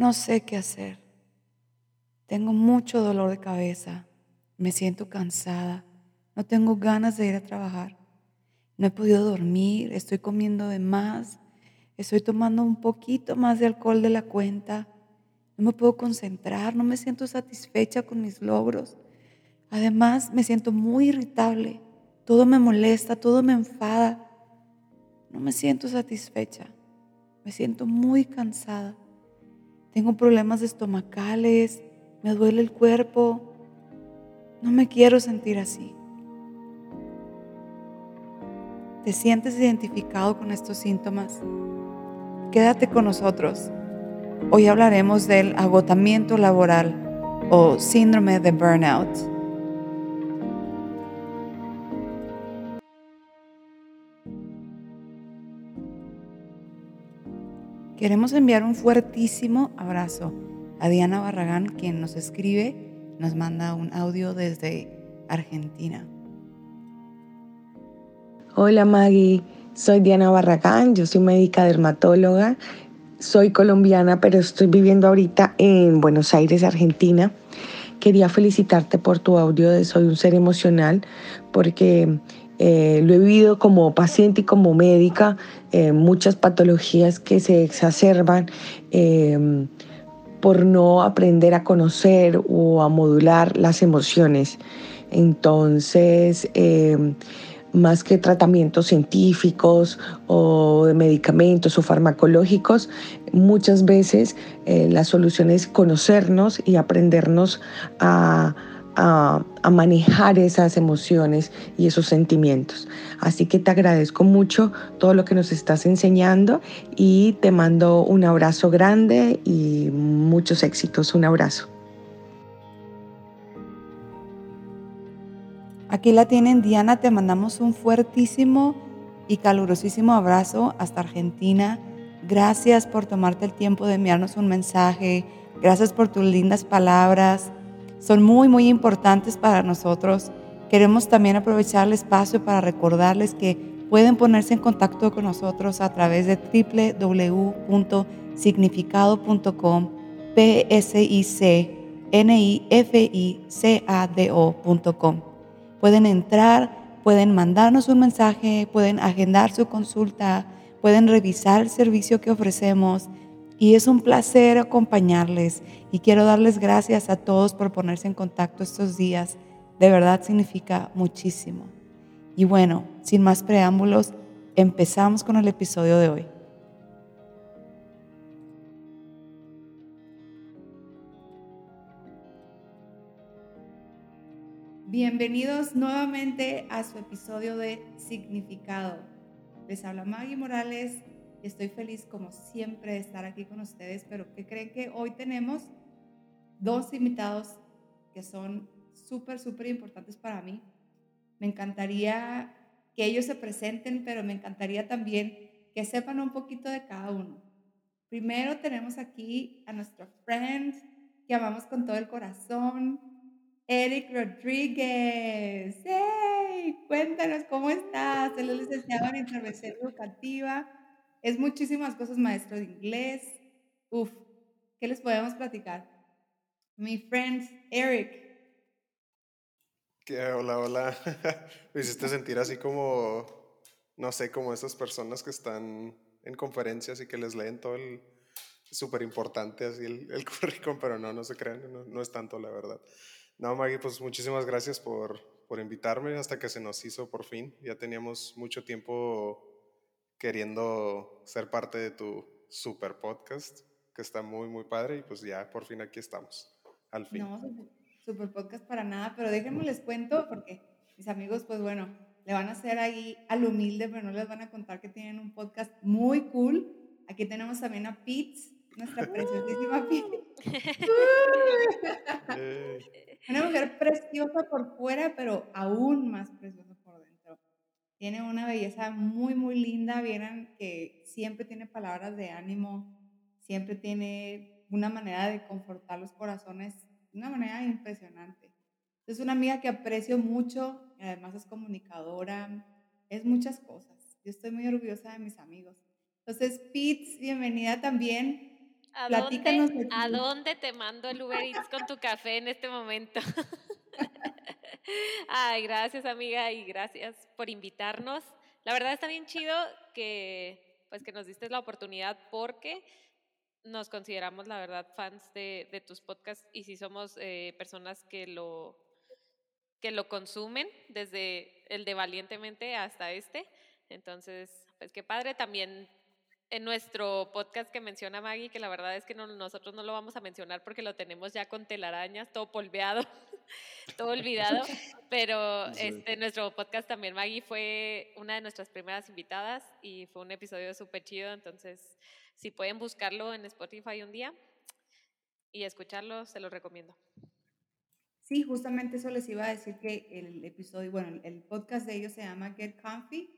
No sé qué hacer. Tengo mucho dolor de cabeza. Me siento cansada. No tengo ganas de ir a trabajar. No he podido dormir. Estoy comiendo de más. Estoy tomando un poquito más de alcohol de la cuenta. No me puedo concentrar. No me siento satisfecha con mis logros. Además, me siento muy irritable. Todo me molesta, todo me enfada. No me siento satisfecha. Me siento muy cansada. Tengo problemas estomacales. Me duele el cuerpo. No me quiero sentir así. ¿Te sientes identificado con estos síntomas? Quédate con nosotros. Hoy hablaremos del agotamiento laboral o síndrome de burnout. Queremos enviar un fuertísimo abrazo a Diana Barragán, quien nos escribe, nos manda un audio desde Argentina. Hola Maggie, soy Diana Barragán, yo soy médica dermatóloga, soy colombiana, pero estoy viviendo ahorita en Buenos Aires, Argentina. Quería felicitarte por tu audio de Soy un ser emocional, porque eh, lo he vivido como paciente y como médica, eh, muchas patologías que se exacerban em, por no aprender a conocer o a modular las emociones. Entonces, em, más que tratamientos científicos o de medicamentos o farmacológicos, muchas veces eh, la solución es conocernos y aprendernos a a, manejar esas emociones y esos sentimientos. Así que te agradezco mucho todo lo que nos estás enseñando y te mando un abrazo grande y muchos éxitos. Un abrazo. Aquí la tienen Diana, te mandamos un fuertísimo y calurosísimo abrazo hasta Argentina. Gracias por tomarte el tiempo de enviarnos un mensaje. Gracias por tus lindas palabras son muy, muy importantes para nosotros. Queremos también aprovechar el espacio para recordarles que pueden ponerse en contacto con nosotros a través de www.significado.com, p s i c n i f i c a d ocom Pueden entrar, pueden mandarnos un mensaje, pueden agendar su consulta, pueden revisar el servicio que ofrecemos y es un placer acompañarles y quiero darles gracias a todos por ponerse en contacto estos días. De verdad significa muchísimo. Y bueno, sin más preámbulos, empezamos con el episodio de hoy. Bienvenidos nuevamente a su episodio de Significado. Les habla Maggie Morales Estoy feliz como siempre de estar aquí con ustedes, pero que creen que hoy tenemos dos invitados que son súper, súper importantes para mí. Me encantaría que ellos se presenten, pero me encantaría también que sepan un poquito de cada uno. Primero tenemos aquí a nuestro friend que amamos con todo el corazón, Eric Rodríguez. ¡Hey! Cuéntanos cómo estás. Él es licenciado en intervención educativa es muchísimas cosas, maestro de inglés. Uf, ¿qué les podemos platicar? Mi friend Eric. ¿Qué? Hola, hola. Me hiciste sentir así como, no sé, como esas personas que están en conferencias y que les leen todo el súper importante así el, el currículum, pero no, no se crean, no, no, es tanto la verdad. No, Maggie, pues muchísimas gracias por, por invitarme hasta que se nos hizo por fin. Ya teníamos mucho tiempo queriendo ser parte de tu super podcast, que está muy, muy padre y pues ya por fin aquí estamos, al fin. No, super podcast para nada, pero déjenme les cuento porque mis amigos, pues bueno, le van a hacer ahí al humilde, pero no les van a contar que tienen un podcast muy cool. Aquí tenemos también a Pete, nuestra preciosísima Pete. Una mujer preciosa por fuera, pero aún más preciosa tiene una belleza muy, muy linda. Vieran que siempre tiene palabras de ánimo, siempre tiene una manera de confortar los corazones de una manera impresionante. Es una amiga que aprecio mucho, además es comunicadora, es muchas cosas. Yo estoy muy orgullosa de mis amigos. Entonces, Pete, bienvenida también. ¿A dónde, ¿A dónde te mando el Uber Eats con tu café en este momento? Ay, gracias amiga y gracias por invitarnos. La verdad está bien chido que pues que nos diste la oportunidad porque nos consideramos la verdad fans de, de tus podcasts y si somos eh, personas que lo que lo consumen desde el de Valientemente hasta este. Entonces, pues qué padre también en nuestro podcast que menciona Maggie, que la verdad es que nosotros no lo vamos a mencionar porque lo tenemos ya con telarañas, todo polveado, todo olvidado, pero este, nuestro podcast también Maggie fue una de nuestras primeras invitadas y fue un episodio súper chido, entonces si pueden buscarlo en Spotify un día y escucharlo, se lo recomiendo. Sí, justamente eso les iba a decir que el episodio, bueno, el podcast de ellos se llama Get Comfy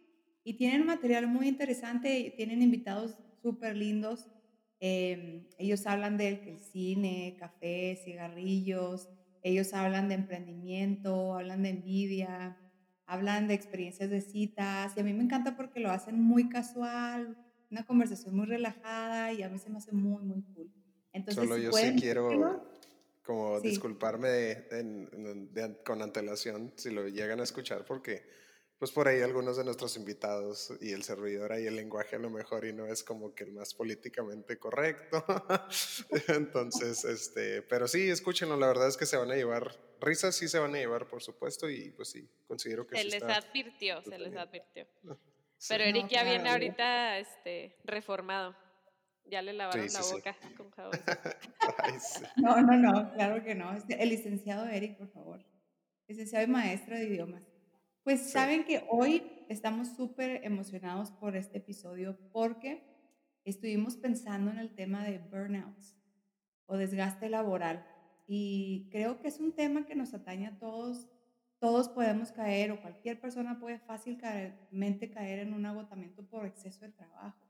y tienen material muy interesante, tienen invitados súper lindos. Em, ellos hablan del cine, café, cigarrillos, ellos hablan de emprendimiento, hablan de envidia, hablan de experiencias de citas y a mí me encanta porque lo hacen muy casual, una conversación muy relajada y a mí se me hace muy, muy cool. Entonces, Solo yo sí quiero como disculparme con antelación si lo llegan a escuchar porque pues por ahí algunos de nuestros invitados y el servidor ahí el lenguaje a lo mejor y no es como que el más políticamente correcto. Entonces, este, pero sí, escúchenlo, la verdad es que se van a llevar, risas sí se van a llevar, por supuesto, y pues sí, considero que se les advirtió, se les advirtió. Pero Eric ya viene ahorita este, reformado. Ya le lavaron la boca con jabón. No, no, no, claro que no. El licenciado Eric, por favor. Licenciado y maestro de idiomas. Pues saben que hoy estamos súper emocionados por este episodio porque estuvimos pensando en el tema de burnouts o desgaste laboral y creo que es un tema que nos atañe a todos. Todos podemos caer o cualquier persona puede fácilmente caer en un agotamiento por exceso de trabajo.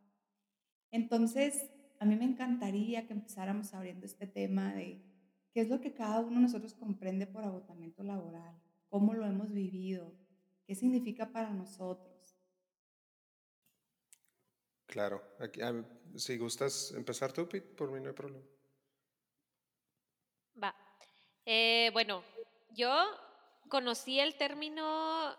Entonces, a mí me encantaría que empezáramos abriendo este tema de qué es lo que cada uno de nosotros comprende por agotamiento laboral, cómo lo hemos vivido, ¿Qué significa para nosotros? Claro, si gustas empezar tú, Pete, por mí no hay problema. Va. Eh, bueno, yo conocí el término,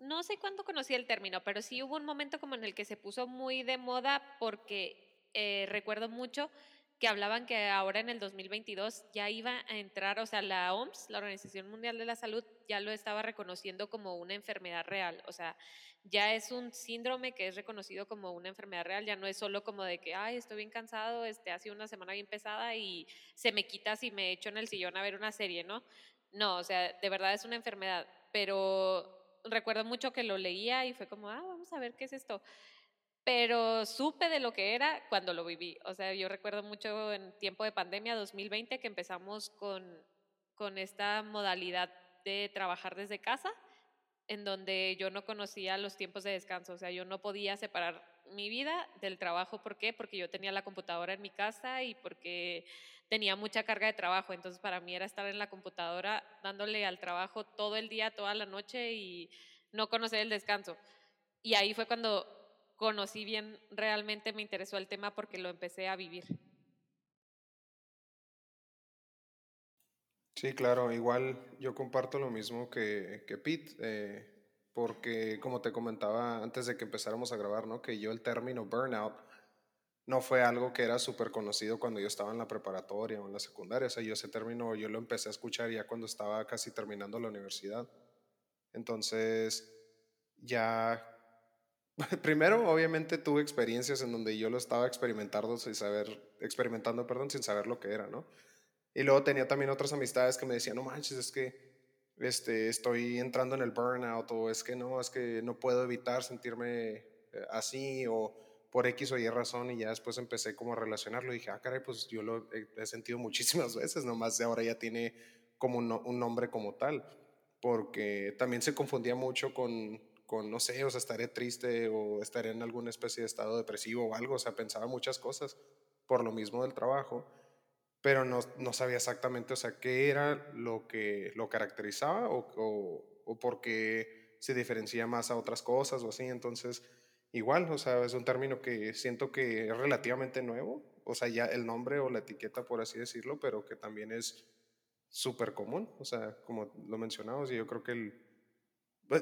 no sé cuándo conocí el término, pero sí hubo un momento como en el que se puso muy de moda porque eh, recuerdo mucho que hablaban que ahora en el 2022 ya iba a entrar, o sea, la OMS, la Organización Mundial de la Salud, ya lo estaba reconociendo como una enfermedad real, o sea, ya es un síndrome que es reconocido como una enfermedad real, ya no es solo como de que, ay, estoy bien cansado, este, ha una semana bien pesada y se me quita si me echo en el sillón a ver una serie, ¿no? No, o sea, de verdad es una enfermedad, pero recuerdo mucho que lo leía y fue como, ah, vamos a ver qué es esto pero supe de lo que era cuando lo viví. O sea, yo recuerdo mucho en tiempo de pandemia 2020 que empezamos con, con esta modalidad de trabajar desde casa, en donde yo no conocía los tiempos de descanso, o sea, yo no podía separar mi vida del trabajo. ¿Por qué? Porque yo tenía la computadora en mi casa y porque tenía mucha carga de trabajo. Entonces, para mí era estar en la computadora dándole al trabajo todo el día, toda la noche y no conocer el descanso. Y ahí fue cuando conocí bien, realmente me interesó el tema porque lo empecé a vivir. Sí, claro, igual yo comparto lo mismo que, que Pete, eh, porque como te comentaba antes de que empezáramos a grabar, ¿no? que yo el término burnout no fue algo que era súper conocido cuando yo estaba en la preparatoria o en la secundaria, o sea, yo ese término yo lo empecé a escuchar ya cuando estaba casi terminando la universidad. Entonces, ya Primero, obviamente tuve experiencias en donde yo lo estaba experimentando sin saber, experimentando, perdón, sin saber lo que era, ¿no? Y luego tenía también otras amistades que me decían, no manches, es que este, estoy entrando en el burnout o es que no, es que no puedo evitar sentirme eh, así o por X o Y razón y ya después empecé como a relacionarlo y dije, ah, caray, pues yo lo he, sentido muchísimas veces, nomás ahora ya tiene como un nombre como tal, porque también se confundía mucho con no sé, o sea, estaré triste o estaré en alguna especie de estado depresivo o algo, o sea, pensaba muchas cosas por lo mismo del trabajo, pero no, no sabía exactamente, o sea, qué era lo que lo caracterizaba o, o, o por qué se diferencia más a otras cosas o así, entonces, igual, o sea, es un término que siento que es relativamente nuevo, o sea, ya el nombre o la etiqueta, por así decirlo, pero que también es súper común, o sea, como lo mencionamos, y yo creo que el,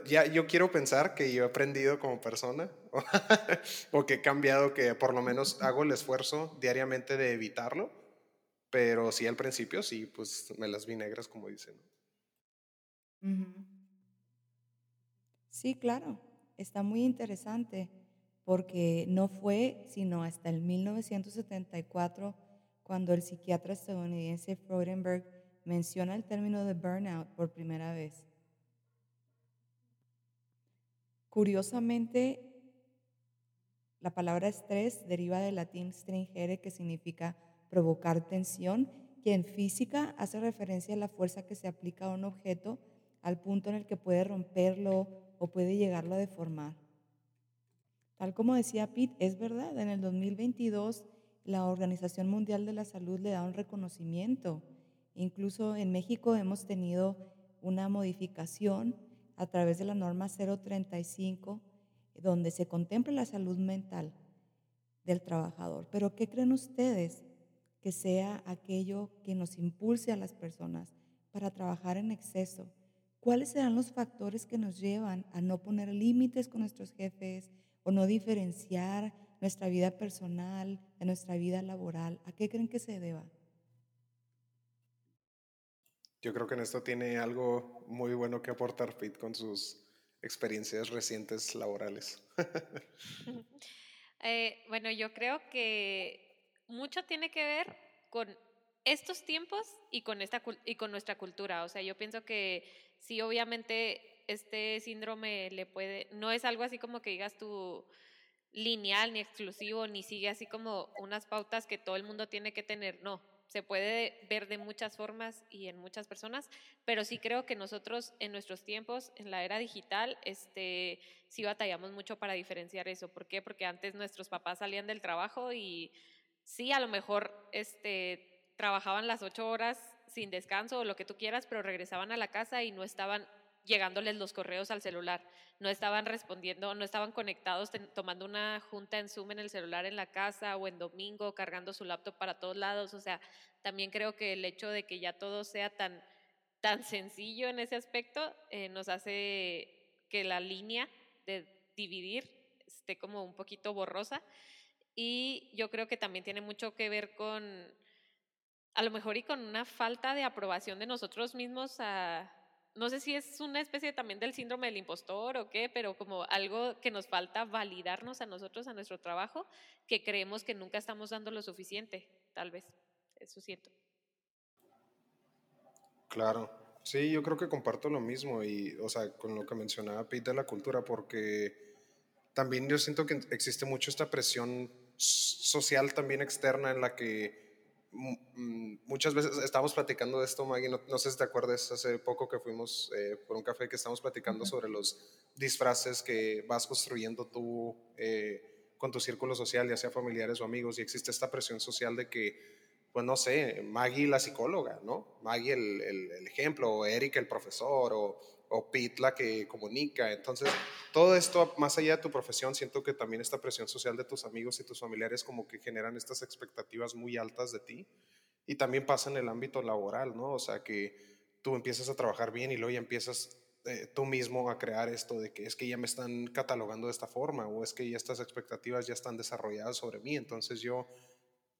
ya yo quiero pensar que yo he aprendido como persona o que he cambiado, que por lo menos hago el esfuerzo diariamente de evitarlo, pero sí al principio sí, pues me las vi negras como dicen. Sí, claro, está muy interesante porque no fue sino hasta el 1974 cuando el psiquiatra estadounidense Freudenberg menciona el término de burnout por primera vez. Curiosamente, la palabra estrés deriva del latín stringere, que significa provocar tensión, que en física hace referencia a la fuerza que se aplica a un objeto al punto en el que puede romperlo o puede llegarlo a deformar. Tal como decía Pete, es verdad, en el 2022 la Organización Mundial de la Salud le da un reconocimiento. Incluso en México hemos tenido una modificación a través de la norma 035, donde se contempla la salud mental del trabajador. Pero ¿qué creen ustedes que sea aquello que nos impulse a las personas para trabajar en exceso? ¿Cuáles serán los factores que nos llevan a no poner límites con nuestros jefes o no diferenciar nuestra vida personal de nuestra vida laboral? ¿A qué creen que se deba? Yo creo que en esto tiene algo muy bueno que aportar Pete con sus experiencias recientes laborales. Eh, bueno, yo creo que mucho tiene que ver con estos tiempos y con, esta, y con nuestra cultura. O sea, yo pienso que sí, obviamente este síndrome le puede, no es algo así como que digas tú lineal ni exclusivo, ni sigue así como unas pautas que todo el mundo tiene que tener, no se puede ver de muchas formas y en muchas personas, pero sí creo que nosotros en nuestros tiempos, en la era digital, este, sí batallamos mucho para diferenciar eso. ¿Por qué? Porque antes nuestros papás salían del trabajo y sí, a lo mejor este, trabajaban las ocho horas sin descanso o lo que tú quieras, pero regresaban a la casa y no estaban llegándoles los correos al celular. No estaban respondiendo, no estaban conectados, tomando una junta en Zoom en el celular en la casa o en domingo, cargando su laptop para todos lados. O sea, también creo que el hecho de que ya todo sea tan, tan sencillo en ese aspecto eh, nos hace que la línea de dividir esté como un poquito borrosa. Y yo creo que también tiene mucho que ver con, a lo mejor y con una falta de aprobación de nosotros mismos a no sé si es una especie también del síndrome del impostor o qué, pero como algo que nos falta validarnos a nosotros, a nuestro trabajo, que creemos que nunca estamos dando lo suficiente, tal vez. Eso siento. Claro, sí, yo creo que comparto lo mismo y, o sea, con lo que mencionaba Pete de la cultura, porque también yo siento que existe mucho esta presión social también externa en la que muchas veces estamos platicando de esto, Maggie, no, sé si te acuerdas, hace poco que fuimos eh, por un café que estamos platicando sobre los disfraces que vas construyendo tú eh, con tu círculo social, ya sea familiares o amigos, y existe esta presión social de que, pues no sé, Maggie la psicóloga, ¿no? Maggie el, el, ejemplo, o Eric el profesor, o o Pete la que comunica. Entonces, todo esto, más allá de tu profesión, siento que también esta presión social de tus amigos y tus familiares como que generan estas expectativas muy altas de ti. Y también pasa en el ámbito laboral, ¿no? O sea, que tú empiezas a trabajar bien y luego ya empiezas eh, tú mismo a crear esto de que es que ya me están catalogando de esta forma o es que ya estas expectativas ya están desarrolladas sobre mí. Entonces yo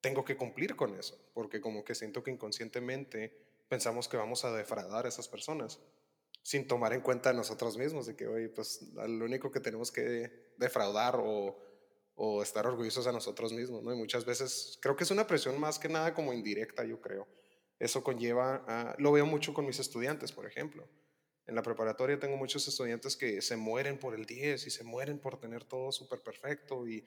tengo que cumplir con eso, porque como que siento que inconscientemente pensamos que vamos a defraudar a esas personas sin tomar en cuenta a nosotros mismos, de que, oye, pues lo único que tenemos que defraudar o, o estar orgullosos a nosotros mismos, ¿no? Y muchas veces creo que es una presión más que nada como indirecta, yo creo. Eso conlleva, lo veo mucho con mis estudiantes, por ejemplo. En la preparatoria tengo muchos estudiantes que se mueren por el 10 y se mueren por tener todo súper perfecto y,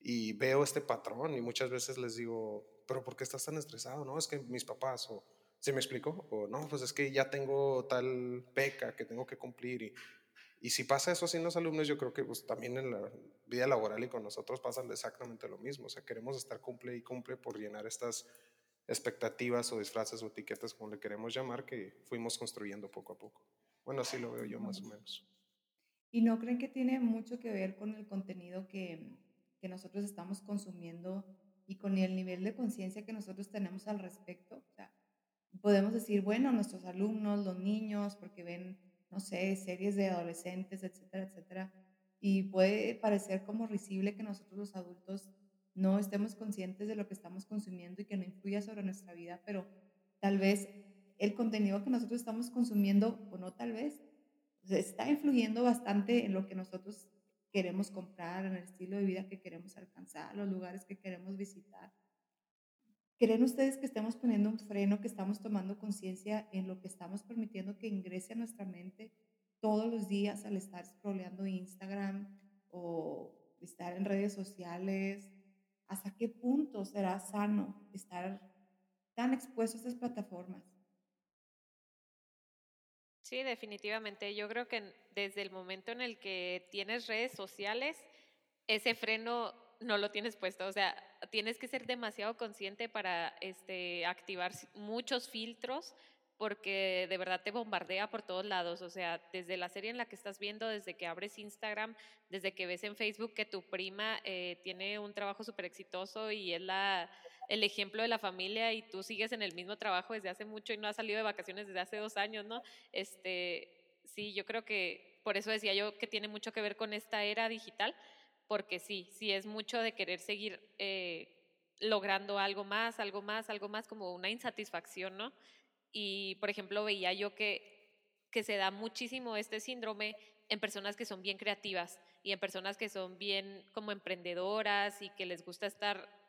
y veo este patrón y muchas veces les digo, pero ¿por qué estás tan estresado? No, es que mis papás o ¿Se me explicó? O no, pues es que ya tengo tal peca que tengo que cumplir. Y, y si pasa eso así en los alumnos, yo creo que pues, también en la vida laboral y con nosotros pasa exactamente lo mismo. O sea, queremos estar cumple y cumple por llenar estas expectativas o disfraces o etiquetas, como le queremos llamar, que fuimos construyendo poco a poco. Bueno, así lo veo yo más o menos. ¿Y no creen que tiene mucho que ver con el contenido que, que nosotros estamos consumiendo y con el nivel de conciencia que nosotros tenemos al respecto. O sea, podemos decir, bueno, nuestros alumnos, los niños, porque ven, no sé, series de adolescentes, etcétera, etcétera, y puede parecer como risible que nosotros los adultos no estemos conscientes de lo que estamos consumiendo y que no influya sobre nuestra vida, pero tal vez el contenido que nosotros estamos consumiendo, o no tal vez, está influyendo bastante en lo que nosotros queremos comprar, en el estilo de vida que queremos alcanzar, los lugares que queremos visitar. ¿Creen ustedes que estamos poniendo un freno, que estamos tomando conciencia en lo que estamos permitiendo que ingrese a nuestra mente todos los días al estar scrolleando Instagram o estar en redes sociales? ¿Hasta qué punto será sano estar tan expuesto a estas plataformas? Sí, definitivamente. Yo creo que desde el momento en el que tienes redes sociales, ese freno no lo tienes puesto. O sea, tienes que ser demasiado consciente para este, activar muchos filtros porque de verdad te bombardea por todos lados, o sea, desde la serie en la que estás viendo, desde que abres Instagram, desde que ves en Facebook que tu prima eh, tiene un trabajo súper exitoso y es la, el ejemplo de la familia y tú sigues en el mismo trabajo desde hace mucho y no has salido de vacaciones desde hace dos años, ¿no? Este, sí, yo creo que por eso decía yo que tiene mucho que ver con esta era digital, porque sí, sí es mucho de querer seguir eh, logrando algo más, algo más, algo más, como una insatisfacción, ¿no? Y, por ejemplo, veía yo que, que se da muchísimo este síndrome en personas que son bien creativas y en personas que son bien como emprendedoras y que les gusta estar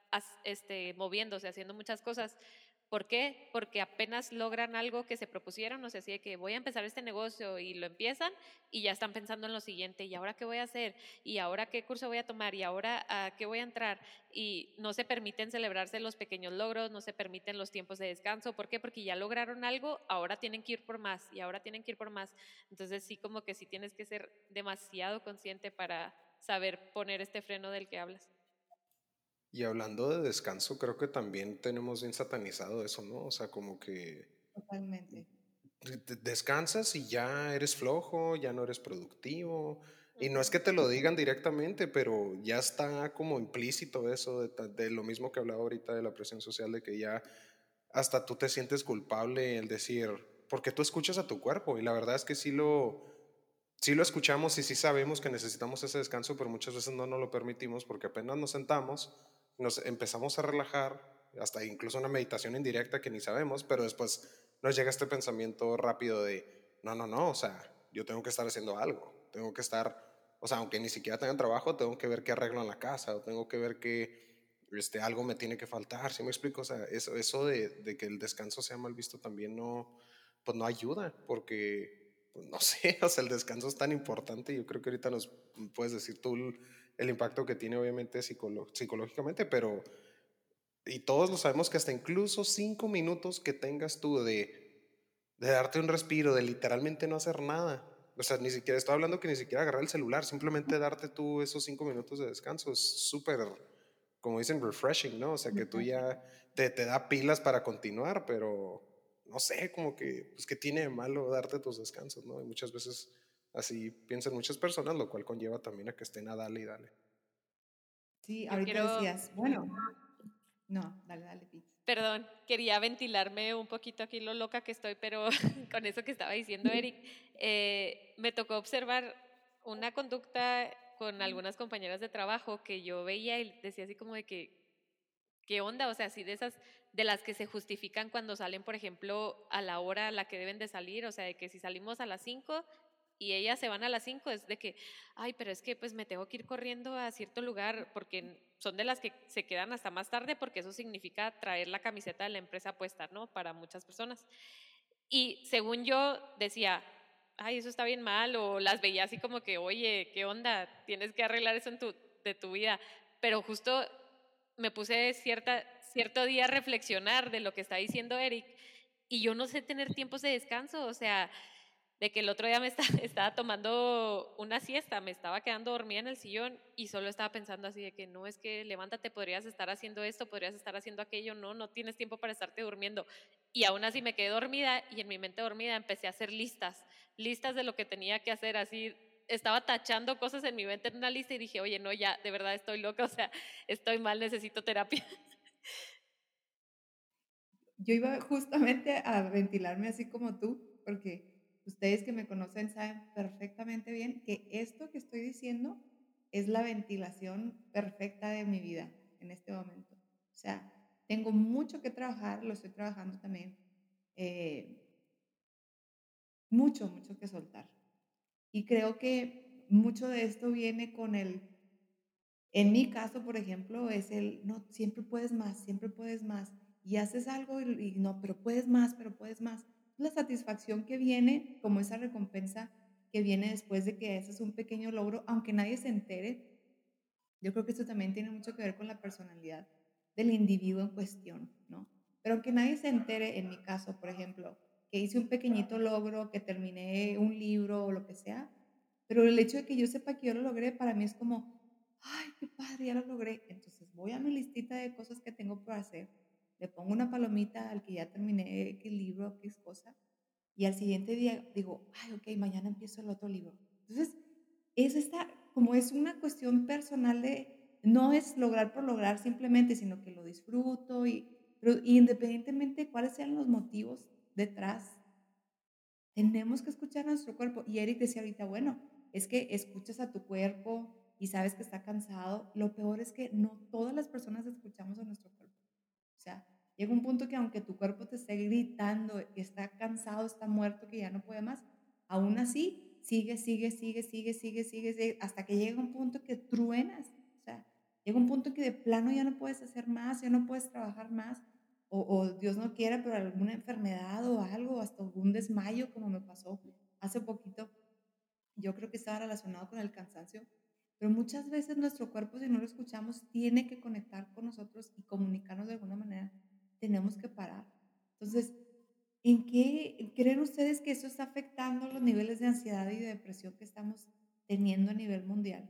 este, moviéndose, haciendo muchas cosas, ¿Por qué? Porque apenas logran algo que se propusieron, o sea, así de que voy a empezar este negocio y lo empiezan y ya están pensando en lo siguiente, ¿y ahora qué voy a hacer? ¿Y ahora qué curso voy a tomar? ¿Y ahora a qué voy a entrar? Y no se permiten celebrarse los pequeños logros, no se permiten los tiempos de descanso. ¿Por qué? Porque ya lograron algo, ahora tienen que ir por más y ahora tienen que ir por más. Entonces sí, como que sí tienes que ser demasiado consciente para saber poner este freno del que hablas. Y hablando de descanso, creo que también tenemos bien satanizado eso, ¿no? O sea, como que... Totalmente. Descansas y ya eres flojo, ya no eres productivo. Y no es que te lo digan directamente, pero ya está como implícito eso de, de, lo mismo que hablaba ahorita de la presión social, de que ya hasta tú te sientes culpable el decir, porque tú escuchas a tu cuerpo y la verdad es que sí lo, sí lo escuchamos y sí sabemos que necesitamos ese descanso, pero muchas veces no nos lo permitimos porque apenas nos sentamos nos empezamos a relajar, hasta incluso una meditación indirecta que ni sabemos, pero después nos llega este pensamiento rápido de, no, no, no, o sea, yo tengo que estar haciendo algo, tengo que estar, o sea, aunque ni siquiera tenga trabajo, tengo que ver qué arreglo en la casa, o tengo que ver que este, algo me tiene que faltar, ¿sí me explico? O sea, eso, eso de, que el descanso sea mal visto también no, pues no ayuda, porque, pues no sé, o sea, el descanso es tan importante, yo creo que ahorita nos puedes decir tú el impacto que tiene obviamente psicológicamente, pero, y todos lo sabemos que hasta incluso cinco minutos que tengas tú de, de darte un respiro, de literalmente no hacer nada, o sea, ni siquiera, estoy hablando que ni siquiera agarrar el celular, simplemente darte tú esos cinco minutos de descanso es súper, como dicen, refreshing, ¿no? O sea, que tú ya te, te da pilas para continuar, pero no sé, como que, pues, que tiene de malo darte tus descansos, ¿no? Y muchas veces Así piensan muchas personas, lo cual conlleva también a que estén a dale y dale. Sí, ahorita decías, bueno, no, dale, dale, Perdón, quería ventilarme un poquito aquí lo loca que estoy, pero con eso que estaba diciendo Eric, eh, me tocó observar una conducta con algunas compañeras de trabajo que yo veía y decía así como de que, ¿qué onda? O sea, así de esas, de las que se justifican cuando salen, por ejemplo, a la hora a la que deben de salir, o sea, de que si salimos a las 5, y ellas se van a las 5, es de que, ay, pero es que pues me tengo que ir corriendo a cierto lugar porque son de las que se quedan hasta más tarde porque eso significa traer la camiseta de la empresa puesta, ¿no? Para muchas personas. Y según yo decía, ay, eso está bien mal, o las veía así como que, oye, ¿qué onda? Tienes que arreglar eso en tu, de tu vida. Pero justo me puse cierta, cierto día a reflexionar de lo que está diciendo Eric y yo no sé tener tiempos de descanso, o sea, de que el otro día me estaba tomando una siesta, me estaba quedando dormida en el sillón y solo estaba pensando así de que no, es que levántate, podrías estar haciendo esto, podrías estar haciendo aquello, no, no tienes tiempo para estarte durmiendo. Y aún así me quedé dormida y en mi mente dormida empecé a hacer listas, listas de lo que tenía que hacer, así estaba tachando cosas en mi mente en una lista y dije, oye, no, ya, de verdad estoy loca, o sea, estoy mal, necesito terapia. Yo iba justamente a ventilarme así como tú, porque ustedes que me conocen saben perfectamente bien que esto que estoy diciendo es la ventilación perfecta de mi vida en este momento. O sea, tengo mucho que trabajar, lo estoy trabajando también. Eh, mucho, mucho que soltar. Y creo que mucho de esto viene con el, en mi caso, por ejemplo, es el, no, siempre puedes más, siempre puedes más. Y haces algo y, no, pero puedes más, pero puedes más. La satisfacción que viene, como esa recompensa que viene después de que haces un pequeño logro, aunque nadie se entere, yo creo que esto también tiene mucho que ver con la personalidad del individuo en cuestión, ¿no? Pero aunque nadie se entere, en mi caso, por ejemplo, que hice un pequeñito logro, que terminé un libro o lo que sea, pero el hecho de que yo sepa que yo lo logré, para mí es como, ay, qué padre, ya lo logré. Entonces voy a mi listita de cosas que tengo por hacer, le pongo una palomita al que ya terminé qué libro, qué cosa, y al siguiente día digo, ay, ok, mañana empiezo el otro libro. Entonces, es esta, como es una cuestión personal de, no es lograr por lograr simplemente, sino que lo disfruto y, pero independientemente de cuáles sean los motivos, detrás. Tenemos que escuchar a nuestro cuerpo. Y Eric decía ahorita, bueno, es que escuchas a tu cuerpo y sabes que está cansado. Lo peor es que no todas las personas escuchamos a nuestro cuerpo. O sea, llega un punto que aunque tu cuerpo te esté gritando, que está cansado, está muerto, que ya no puede más, aún así sigue, sigue, sigue, sigue, sigue, sigue, hasta que llega un punto que truenas. O sea, llega un punto que de plano ya no puedes hacer más, ya no puedes trabajar más o, Dios no quiera, pero alguna enfermedad o algo, hasta algún desmayo, como me pasó hace poquito, yo creo que estaba relacionado con el cansancio, pero muchas veces nuestro cuerpo, si no lo escuchamos, tiene que conectar con nosotros y comunicarnos de alguna manera. Tenemos que parar. Entonces, ¿en qué creen ustedes que eso está afectando los niveles de ansiedad y de depresión que estamos teniendo a nivel mundial?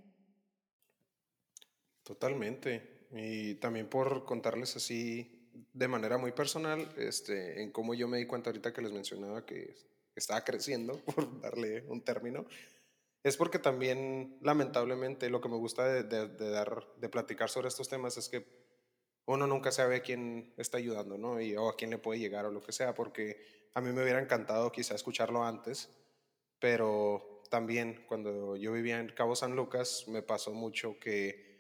Totalmente. Y también por contarles así de manera muy personal, este, en cómo yo me di cuenta ahorita que les mencionaba que estaba creciendo, por darle un término, es porque también, lamentablemente, lo que me gusta de, dar, de platicar sobre estos temas es que uno nunca sabe a quién está ayudando, ¿no? Y, o a quién le puede llegar o lo que sea, porque a mí me hubiera encantado quizá escucharlo antes, pero también cuando yo vivía en Cabo San Lucas me pasó mucho que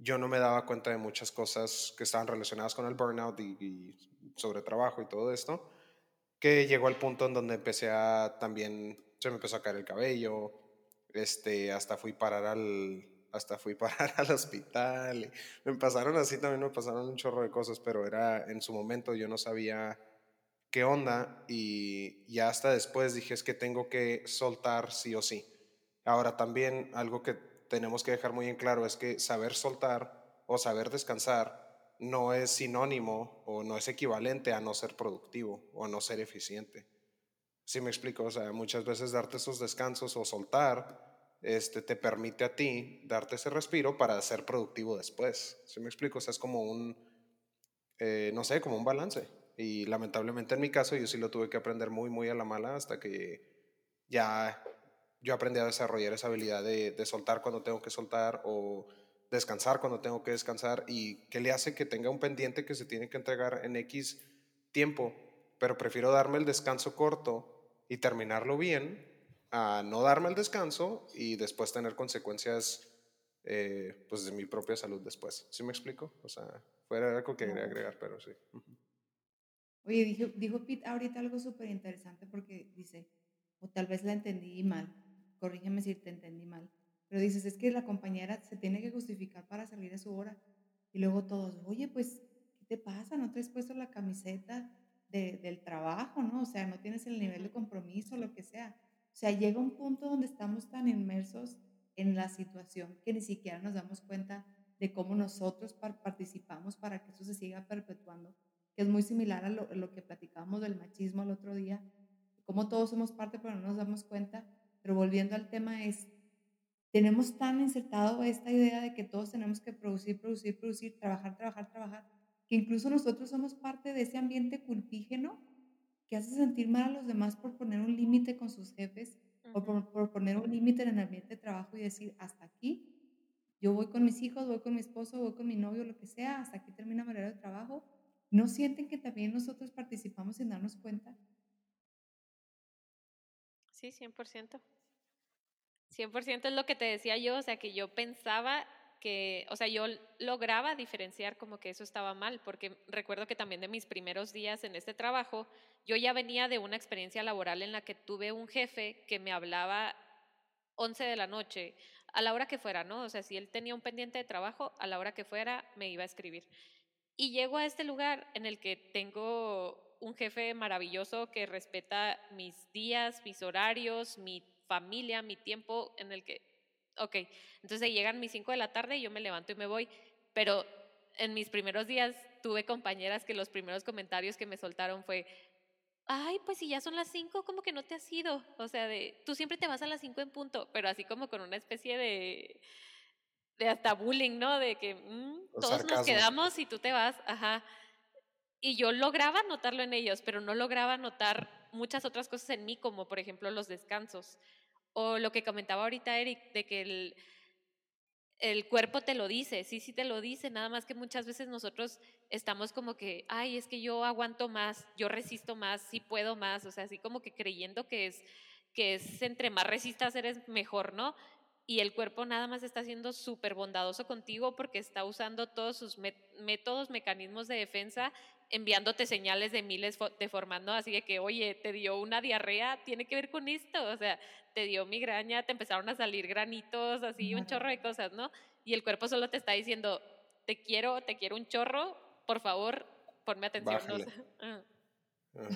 yo no me daba cuenta de muchas cosas que estaban relacionadas con el burnout y, sobre trabajo y todo esto, que llegó al punto en donde empecé a también, se me empezó a caer el cabello, este, hasta fui parar al, hasta fui parar al hospital, me pasaron así, también me pasaron un chorro de cosas, pero era en su momento yo no sabía qué onda y ya hasta después dije es que tengo que soltar sí o sí. Ahora también algo que tenemos que dejar muy en claro es que saber soltar o saber descansar no es sinónimo o no es equivalente a no ser productivo o no ser eficiente. ¿Sí me explico? O sea, muchas veces darte esos descansos o soltar este, te permite a ti darte ese respiro para ser productivo después. ¿Sí me explico? O sea, es como un, eh, no sé, como un balance. Y lamentablemente en mi caso yo sí lo tuve que aprender muy, muy a la mala hasta que ya yo aprendí a desarrollar esa habilidad de, soltar cuando tengo que soltar o descansar cuando tengo que descansar y que le hace que tenga un pendiente que se tiene que entregar en X tiempo, pero prefiero darme el descanso corto y terminarlo bien a no darme el descanso y después tener consecuencias eh, pues de mi propia salud después. ¿Sí me explico? O sea, fuera algo que quería agregar, pero sí. Oye, dijo, dijo Pete ahorita algo súper interesante porque dice, o tal vez la entendí mal, corrígeme si te entendí mal, pero dices, es que la compañera se tiene que justificar para salir a su hora. Y luego todos, oye, pues, ¿qué te pasa? ¿No te has puesto la camiseta del trabajo, no? O sea, no tienes el nivel de compromiso, lo que sea. O sea, llega un punto donde estamos tan inmersos en la situación que ni siquiera nos damos cuenta de cómo nosotros participamos para que eso se siga perpetuando, que es muy similar a lo, lo que platicábamos del machismo el otro día, como todos somos parte pero no nos damos cuenta pero volviendo al tema es, tenemos tan insertado esta idea de que todos tenemos que producir, producir, producir, trabajar, trabajar, trabajar, que incluso nosotros somos parte de ese ambiente culpígeno que hace sentir mal a los demás por poner un límite con sus jefes o por, poner un límite en el ambiente de trabajo y decir, hasta aquí, yo voy con mis hijos, voy con mi esposo, voy con mi novio, lo que sea, hasta aquí termina mi horario de trabajo ¿no sienten que también nosotros participamos sin darnos cuenta? Sí, 100%. 100% es lo que te decía yo, o sea, que yo pensaba que, o sea, yo lograba diferenciar como que eso estaba mal, porque recuerdo que también de mis primeros días en este trabajo, yo ya venía de una experiencia laboral en la que tuve un jefe que me hablaba 11 de la noche, a la hora que fuera, ¿no? O sea, si él tenía un pendiente de trabajo, a la hora que fuera me iba a escribir. Y llego a este lugar en el que tengo un jefe maravilloso que respeta mis días, mis horarios, mi familia, mi tiempo, en el que ok, entonces llegan mis 5 de la tarde y yo me levanto y me voy, pero en mis primeros días tuve compañeras que los primeros comentarios que me soltaron fue, ay, pues si ya son las 5, como que no te has ido, o sea, de, tú siempre te vas a las 5 en punto, pero así como con una especie de, de hasta bullying, ¿no? De que mm, todos nos quedamos y tú te vas, ajá. Y yo lograba notarlo en ellos, pero no lograba notar muchas otras cosas en mí, como por ejemplo los descansos. O lo que comentaba ahorita Eric, de que el, el cuerpo te lo dice, sí, sí te lo dice, nada más que muchas veces nosotros estamos como que, ay, es que yo aguanto más, yo resisto más, sí puedo más, o sea, así como que creyendo que es, que es entre más resistas eres mejor, ¿no? Y el cuerpo nada más está siendo súper bondadoso contigo porque está usando todos sus métodos, mecanismos de defensa enviándote señales de miles deformando, así de que, oye, te dio una diarrea, tiene que ver con esto, o sea, te dio migraña, te empezaron a salir granitos, así, un chorro de cosas, ¿no? Y el cuerpo solo te está diciendo, te quiero, te quiero un chorro, por favor, ponme atención. Ah.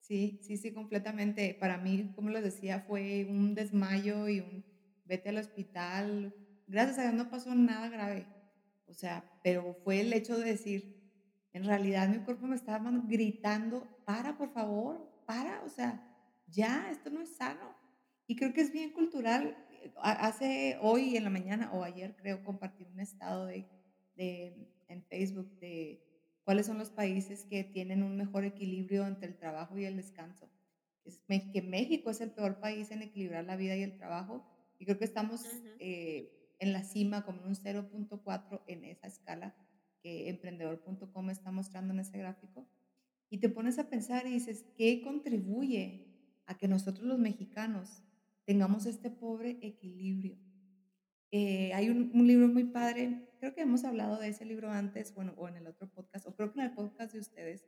Sí, sí, sí, completamente. Para mí, como les decía, fue un desmayo y un vete al hospital. Gracias a Dios no pasó nada grave o sea, pero fue el hecho de decir, en realidad mi cuerpo me estaba gritando, para, por favor, para, o sea, ya, esto no es sano. Y creo que es bien cultural. Hace hoy en la mañana o ayer creo compartí un estado de, de, en Facebook de cuáles son los países que tienen un mejor equilibrio entre el trabajo y el descanso. Es que México es el peor país en equilibrar la vida y el trabajo. Y creo que estamos en la cima como un 0.4 en esa escala que emprendedor.com está mostrando en ese gráfico. Y te pones a pensar y dices, ¿qué contribuye a que nosotros los mexicanos tengamos este pobre equilibrio? Eh, hay un, libro muy padre, creo que hemos hablado de ese libro antes, bueno, o en el otro podcast, o creo que en el podcast de ustedes,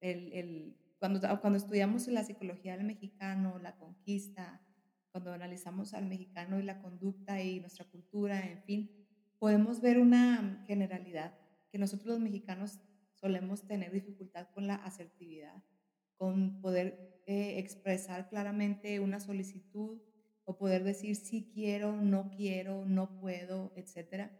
el, el, cuando, cuando estudiamos la psicología del mexicano, la conquista, cuando analizamos al mexicano y la conducta y nuestra cultura, en fin, podemos ver una generalidad, que nosotros los mexicanos solemos tener dificultad con la asertividad, con poder eh, expresar claramente una solicitud o poder decir sí quiero, no quiero, no puedo, etc.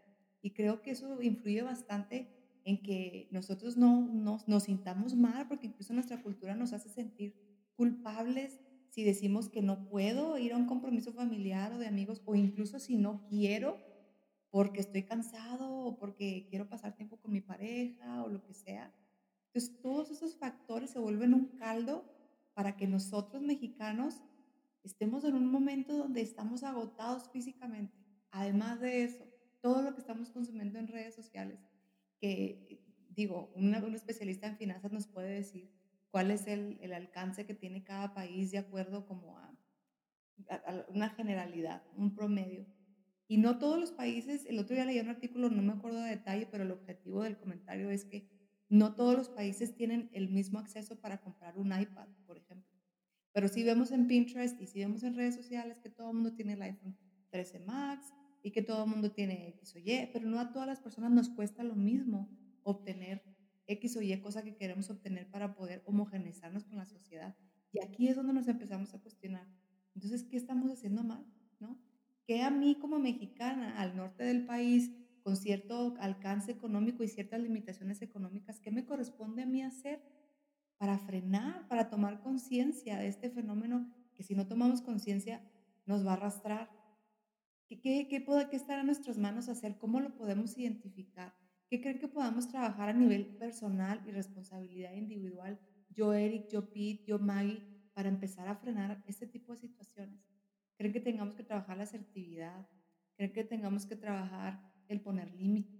Y creo que eso influye bastante en que nosotros no, no nos sintamos mal, porque incluso nuestra cultura nos hace sentir culpables si decimos que no puedo ir a un compromiso familiar o de amigos, o incluso si no quiero porque estoy cansado o porque quiero pasar tiempo con mi pareja o lo que sea. Entonces, todos esos factores se vuelven un caldo para que nosotros mexicanos estemos en un momento donde estamos agotados físicamente. Además de eso, todo lo que estamos consumiendo en redes sociales, que digo, un especialista en finanzas nos puede decir cuál es el, el, alcance que tiene cada país de acuerdo como a, una generalidad, un promedio. Y no todos los países, el otro día leí un artículo, no me acuerdo de detalle, pero el objetivo del comentario es que no todos los países tienen el mismo acceso para comprar un iPad, por ejemplo. Pero si vemos en Pinterest y si vemos en redes sociales que todo el mundo tiene el iPhone 13 Max y que todo el mundo tiene X o Y, pero no a todas las personas nos cuesta lo mismo obtener X o Y cosa que queremos obtener para poder homogeneizarnos con la sociedad. Y aquí es donde nos empezamos a cuestionar. Entonces, ¿qué estamos haciendo mal? ¿No? ¿Qué a mí como mexicana al norte del país, con cierto alcance económico y ciertas limitaciones económicas, qué me corresponde a mí hacer para frenar, para tomar conciencia de este fenómeno que si no tomamos conciencia nos va a arrastrar? ¿Qué, qué, qué nuestras manos hacer? ¿Cómo lo podemos identificar? ¿Qué creen que podamos trabajar a nivel personal y responsabilidad individual? Yo, Eric, yo, Pete, yo, Maggie, para empezar a frenar este tipo de situaciones. ¿Creen que tengamos que trabajar la asertividad? ¿Creen que tengamos que trabajar el poner límites?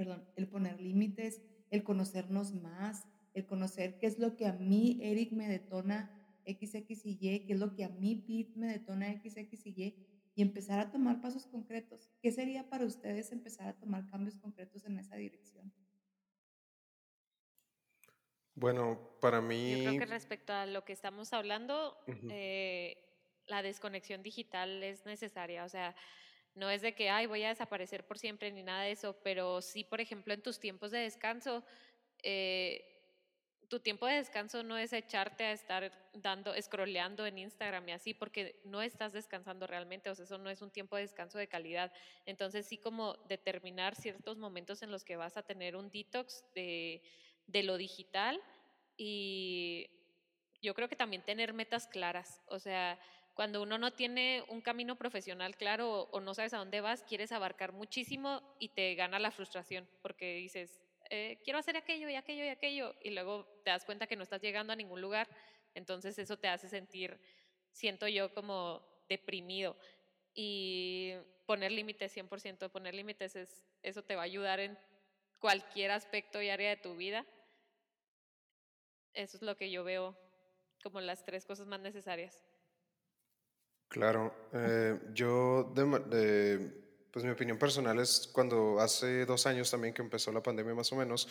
perdón, el poner límites, el conocernos más, el conocer qué es lo que a mí, Eric, me detona XX y Y, qué es lo que a mí, Pete, me detona XX y Y, y empezar a tomar pasos concretos. ¿Qué sería para ustedes empezar a tomar cambios concretos en esa dirección? Bueno, para mí... Yo creo que respecto a lo que estamos hablando, eh, la desconexión digital es necesaria. O sea, no es de que, ay, voy a desaparecer por siempre ni nada de eso, pero sí, por ejemplo, en tus tiempos de descanso, eh, tu tiempo de descanso no es echarte a estar dando, scrolleando en Instagram y así, porque no estás descansando realmente, o sea, eso no es un tiempo de descanso de calidad. Entonces, sí como determinar ciertos momentos en los que vas a tener un detox de de lo digital y yo creo que también tener metas claras, o sea, cuando uno no tiene un camino profesional claro o, no sabes a dónde vas, quieres abarcar muchísimo y te gana la frustración porque dices, eh, quiero hacer aquello y aquello y aquello y luego te das cuenta que no estás llegando a ningún lugar, entonces eso te hace sentir, siento yo, como deprimido. Y poner límites, 100%, poner límites, es, eso te va a ayudar en cualquier aspecto y área de tu vida. Eso es lo que yo veo como las tres cosas más necesarias. Claro, eh, yo, de, pues mi opinión personal es cuando hace dos años también que empezó la pandemia más o menos,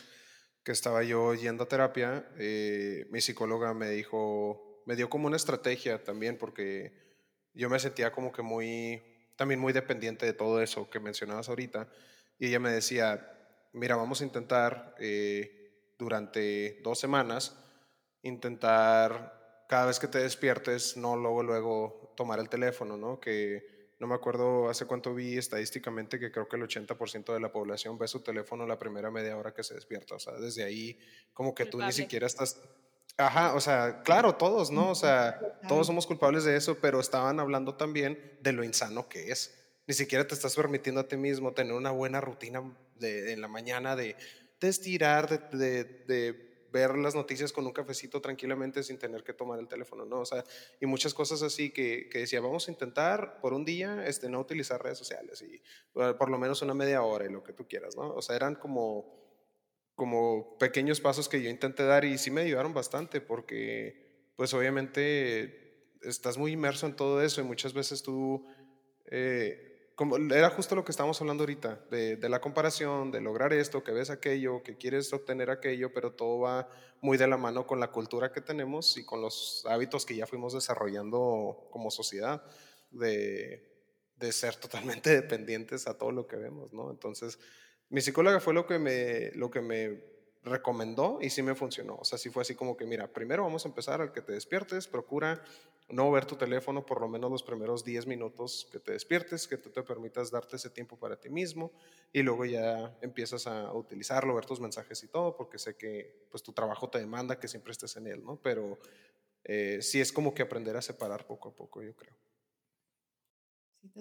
que estaba yo yendo a terapia, eh, mi psicóloga me dijo, me dio como una estrategia también porque yo me sentía como que muy, también muy dependiente de todo eso que mencionabas ahorita, y ella me decía, mira, vamos a intentar eh, durante dos semanas, intentar cada vez que te despiertes, no luego, luego tomar el teléfono, ¿no? Que no me acuerdo hace cuánto vi estadísticamente que creo que el 80% de la población ve su teléfono la primera media hora que se despierta. O sea, desde ahí como que tú ni siquiera estás... Ajá, o sea, claro, todos, ¿no? O sea, todos somos culpables de eso, pero estaban hablando también de lo insano que es. Ni siquiera te estás permitiendo a ti mismo tener una buena rutina de, en la mañana de, de estirar, de, de ver las noticias con un cafecito tranquilamente sin tener que tomar el teléfono, ¿no? O sea, y muchas cosas así que, que decía, vamos a intentar por un día este, no utilizar redes sociales y por lo menos una media hora y lo que tú quieras, ¿no? O sea, eran como, como pequeños pasos que yo intenté dar y sí me ayudaron bastante porque, pues obviamente estás muy inmerso en todo eso y muchas veces tú... Eh, era justo lo que estábamos hablando ahorita, de, la comparación, de lograr esto, que ves aquello, que quieres obtener aquello, pero todo va muy de la mano con la cultura que tenemos y con los hábitos que ya fuimos desarrollando como sociedad, de, ser totalmente dependientes a todo lo que vemos, ¿no? Entonces, mi psicóloga fue lo que me, lo que me recomendó y sí me funcionó. O sea, sí fue así como que, mira, primero vamos a empezar al que te despiertes, procura no ver tu teléfono por lo menos los primeros 10 minutos que te despiertes, que tú te permitas darte ese tiempo para ti mismo y luego ya empiezas a utilizarlo, ver tus mensajes y todo, porque sé que pues tu trabajo te demanda que siempre estés en él, ¿no? Pero eh, sí es como que aprender a separar poco a poco, yo creo.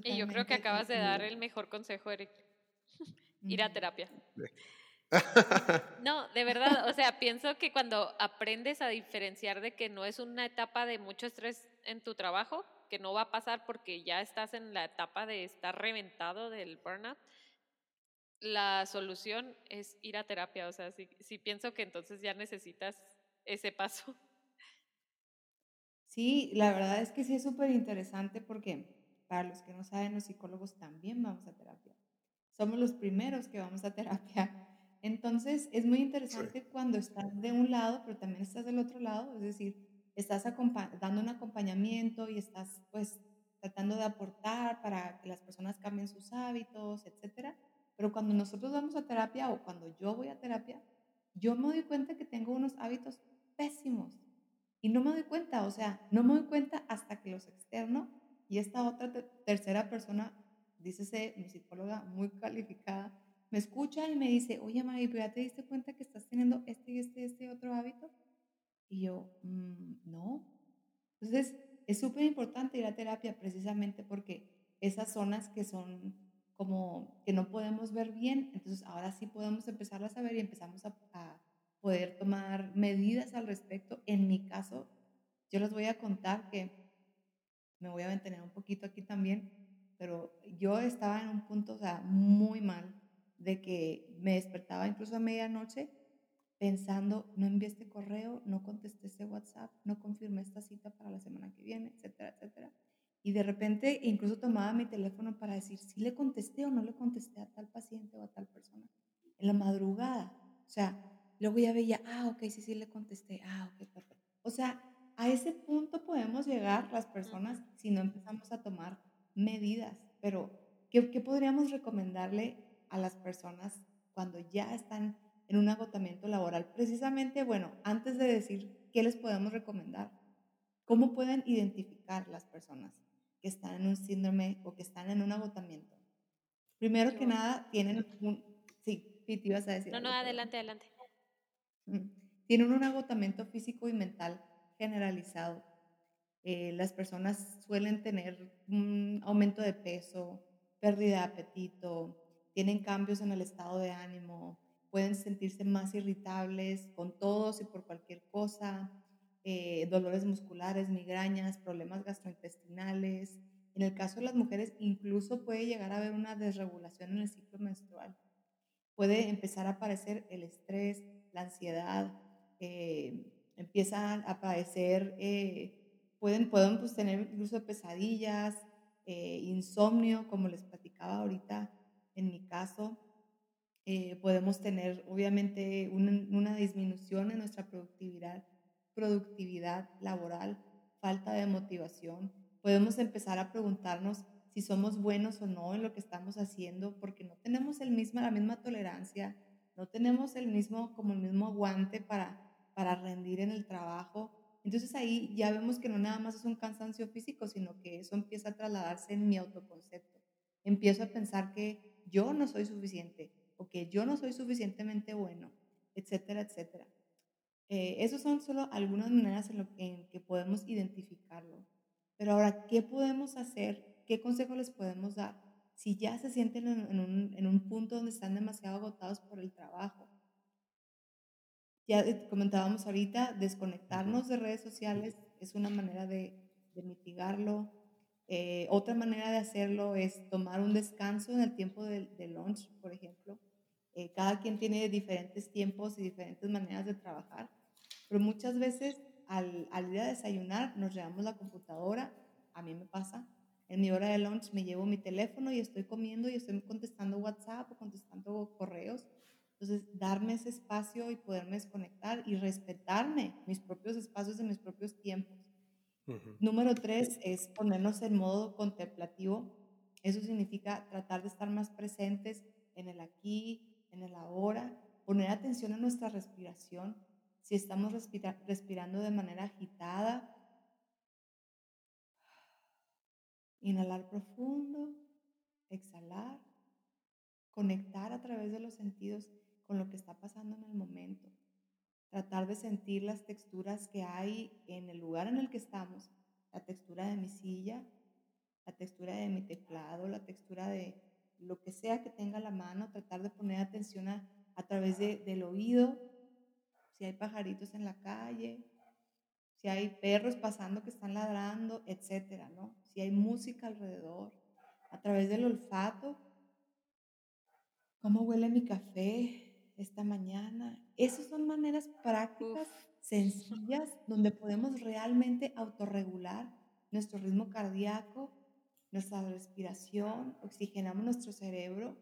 y yo creo que acabas de dar el mejor consejo, Eric. Ir a terapia. No, de verdad, o sea, pienso que cuando aprendes a diferenciar de que no es una etapa de mucho estrés en tu trabajo, que no va a pasar porque ya estás en la etapa de estar reventado del burnout, la solución es ir a terapia, o sea, sí, pienso que entonces ya necesitas ese paso. Sí, la verdad es que sí es súper interesante porque para los que no saben, los psicólogos también vamos a terapia. Somos los primeros que vamos a terapia entonces, es muy interesante cuando estás de un lado, pero también estás del otro lado, es decir, estás dando un acompañamiento y estás pues tratando de aportar para que las personas cambien sus hábitos, etcétera. Pero cuando nosotros vamos a terapia o cuando yo voy a terapia, yo me doy cuenta que tengo unos hábitos pésimos y no me doy cuenta, o sea, no me doy cuenta hasta que los externo y esta otra tercera persona, dícese mi psicóloga muy calificada, me escucha y me dice, oye, Maggie, ¿ya te diste cuenta que estás teniendo este y este, este otro hábito? Y yo, mm, no. Entonces, es súper importante ir a terapia precisamente porque esas zonas que son como que no podemos ver bien, entonces ahora sí podemos empezarlas a ver y empezamos a, a poder tomar medidas al respecto. En mi caso, yo les voy a contar que me voy a mantener un poquito aquí también, pero yo estaba en un punto, o sea, muy mal de que me despertaba incluso a medianoche pensando, no envié este correo, no contesté este WhatsApp, no confirmé esta cita para la semana que viene, etcétera, etcétera. Y de repente incluso tomaba mi teléfono para decir si le contesté o no le contesté a tal paciente o a tal persona. En la madrugada. O sea, luego ya veía, ah, ok, sí, sí le contesté. Ah, ok, perfecto. O sea, a ese punto podemos llegar las personas si no empezamos a tomar medidas. Pero, ¿qué, qué podríamos recomendarle a las personas cuando ya están en un agotamiento laboral. Precisamente, bueno, antes de decir qué les podemos recomendar, ¿cómo pueden identificar las personas que están en un síndrome o que están en un agotamiento? Primero que nada, tienen un... Sí, Piti, ibas a decir. No, no, adelante, adelante. Tienen un agotamiento físico y mental generalizado. Eh, las personas suelen tener un aumento de peso, pérdida de apetito, tienen cambios en el estado de ánimo, pueden sentirse más irritables con todos y por cualquier cosa, eh, dolores musculares, migrañas, problemas gastrointestinales. En el caso de las mujeres, incluso puede llegar a haber una desregulación en el ciclo menstrual. Puede empezar a aparecer el estrés, la ansiedad, eh, empiezan a aparecer, eh, pueden, pueden pues, tener incluso pesadillas, insomnio, como les platicaba ahorita en mi caso, eh, podemos tener obviamente una, disminución en nuestra productividad, productividad laboral, falta de motivación. Podemos empezar a preguntarnos si somos buenos o no en lo que estamos haciendo, porque no tenemos el mismo, la misma tolerancia, no tenemos el mismo, como el mismo aguante para, para rendir en el trabajo. Entonces ahí ya vemos que no nada más es un cansancio físico, sino que eso empieza a trasladarse en mi autoconcepto. Empiezo a pensar que yo no soy suficiente, o que yo no soy suficientemente bueno, etcétera, etcétera. Eh, esas son solo algunas maneras en, lo, que podemos identificarlo. Pero ahora, ¿qué podemos hacer? ¿Qué consejo les podemos dar si ya se sienten en, un, en un punto donde están demasiado agotados por el trabajo? Ya comentábamos ahorita, desconectarnos de redes sociales es una manera de, de mitigarlo. Eh, otra manera de hacerlo es tomar un descanso en el tiempo de, de lunch, por ejemplo. Eh, cada quien tiene diferentes tiempos y diferentes maneras de trabajar, pero muchas veces al, al ir a desayunar nos llevamos la computadora, a mí me pasa, en mi hora de lunch me llevo mi teléfono y estoy comiendo y estoy contestando WhatsApp o contestando correos. Entonces, darme ese espacio y poderme desconectar y respetarme mis propios espacios y mis propios tiempos. Número tres es ponernos en modo contemplativo. Eso significa tratar de estar más presentes en el aquí, en el ahora, poner atención a nuestra respiración, si estamos respirando de manera agitada. Inhalar profundo, exhalar, conectar a través de los sentidos con lo que está pasando en el momento. Tratar de sentir las texturas que hay en el lugar en el que estamos, la textura de mi silla, la textura de mi teclado, la textura de lo que sea que tenga la mano, tratar de poner atención a, a través de, del oído, si hay pajaritos en la calle, si hay perros pasando que están ladrando, etcétera, ¿no? Si hay música alrededor, a través del olfato, cómo huele mi café esta mañana. Esas son maneras prácticas, sencillas, donde podemos realmente autorregular nuestro ritmo cardíaco, nuestra respiración, oxigenamos nuestro cerebro,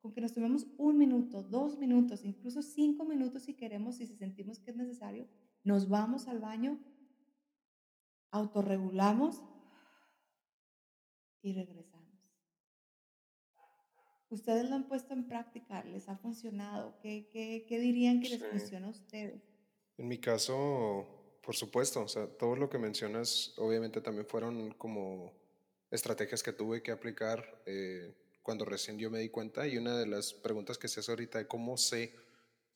con que nos tomemos un minuto, dos minutos, incluso cinco minutos si queremos y si sentimos que es necesario, nos vamos al baño, autorregulamos y regresamos. ¿Ustedes lo han puesto en práctica? ¿Les ha funcionado? ¿Qué, qué, qué dirían que les funciona a ustedes? En mi caso, por supuesto, o sea, todo lo que mencionas obviamente también fueron como estrategias que tuve que aplicar eh, cuando recién yo me di cuenta y una de las preguntas que se hace ahorita de cómo sé